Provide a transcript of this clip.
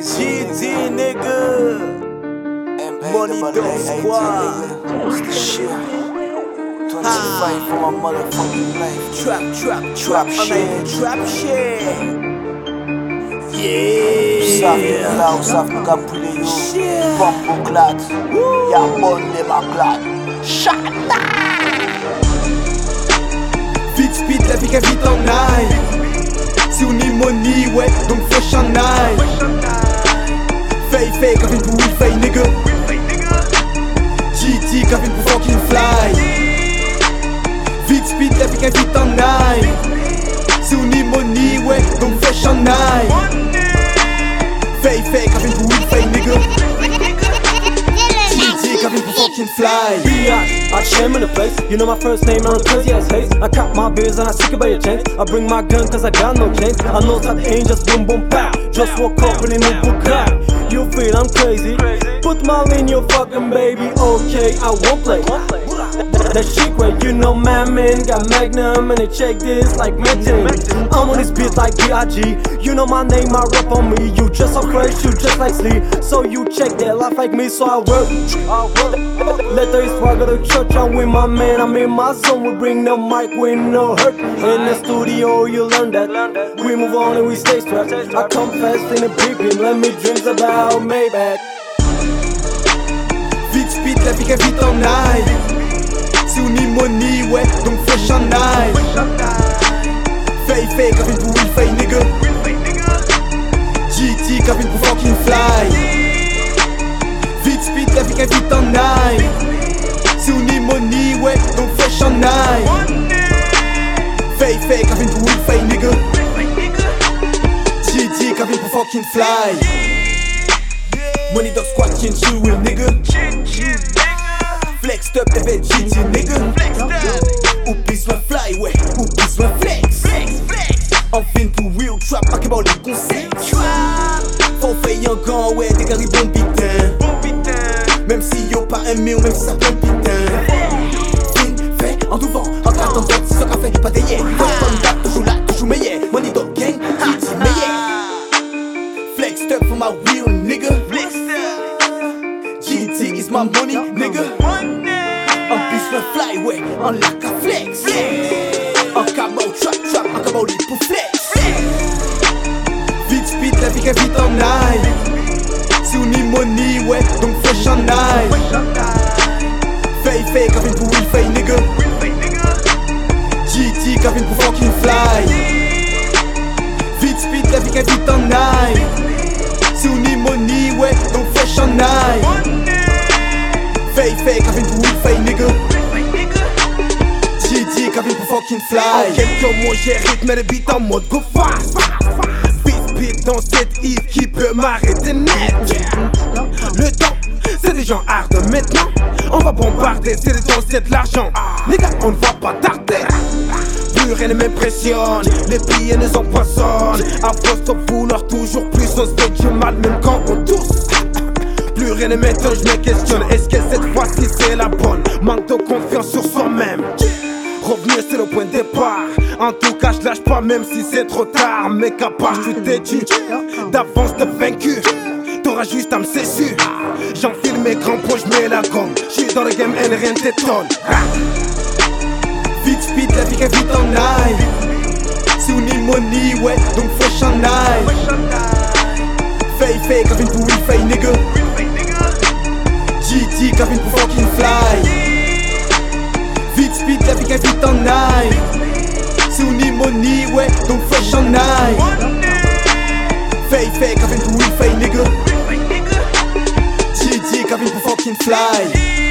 GD nigga. Money Dog Squad. Shit. 25 for my motherfucking life. Trap, trap, Trap trap shit. Trap shit. Yeah. la ou saf nou ka pwile yo Shit. Pampo klat Ya bon de ma klat Shata Vite speed, la vie qu'elle vite en aille. Si on est money, ouais, donc fresh en aille. Fay, fay, comme une pour will fay, nigga. GT, comme une pour fucking fly. Vite speed, la vie qu'elle vite en pour fucking I shame in the place. You know my first name, Aaron Crazy as haze. I cop my beers and I seek it by your chains. I bring my gun cause I got no chains. I know that ain't just boom boom pow. Just walk up in a book You feel I'm crazy. Put my in your fucking baby. Okay, I won't play. That shit where you know my man got Magnum and they check this like Metin. I'm on this beat like B.I.G. You know my name, I rap on me. You just so fresh, you just like sleep. So you check that life like me, so I work. Is why I go to church, I'm with my man. I'm in my zone, we bring the mic with no hurt. In the studio, you learn that. We move on and we stay strapped. I come fast in big beam, let me dreams about Maybach. Vite speed, la vie vite en aille. Donc fresh aille. Fay, fay, comme une pour will fay, nigga. GT, une pour fucking fly. Vite speed, qu'elle vite en aille. Si on est money, ouais, donc fresh aille. Fay, fay, comme une pour will fay, nigga. GT, une pour fucking fly. Money dog squad, chin chill nigga. Flexed up, t'es fait Faut faire un gant, ouais, des carrés bon putain. Même si yo pas un mille, même si ça plein putain. Fin, fait, en devant, en grattant, si ça fait, pas des yeah. Comme d'hab, toujours là, toujours meilleur. Money dog gang, GT meilleur. Flexed up for my real nigga. GT is my money, nigga. En plus le fly, ouais, en lac à flex. En cabo trap trap, cabo lit pour flex. Qu'elle vite en aille. Si on est money, ouais, donc fresh. Fay, fay, comme une pour will fay, nigga. GT, une pour fucking fly. Vite speed, la qu'elle vite en aille. Si on est money, ouais, donc fresh. Fay, fay, comme une pour will fay, nigga. Comme une pour fucking fly. En quelques mots, j'ai rythmé le beat en mode go fast. Dans cette Yves qui peut m'arrêter net. Le temps, c'est des gens hard maintenant. On va bombarder, c'est le temps, c'est de l'argent. Les gars, on ne va pas tarder. Plus rien ne m'impressionne, les billets nous empoisonnent. De vouloir toujours plus, on se fait du mal même quand on tousse. Plus rien ne m'étonne, je me questionne. Est-ce que cette fois-ci c'est la bonne? Manque de confiance sur soi-même. Revenir c'est le point de départ. En tout cas, je lâche pas même si c'est trop tard. Mais capable, je suis têtu. D'avance de vaincu. T'auras juste à me cesser. J'enfile mes crampons, je mets la gomme. J'suis dans le game and rien t'étonne. Vite speed, la vie vite en aille. Si on est money, ouais, donc fresh en aille. Fay, fay, comme une pour will fay, nigga. GT, comme une pour fucking fly. Vite speed, la vie qu'elle vite en aille. Si on est money, ouais, donc fresh en aille. Comme une pour will fay, nigga. Comme une pour fucking fly.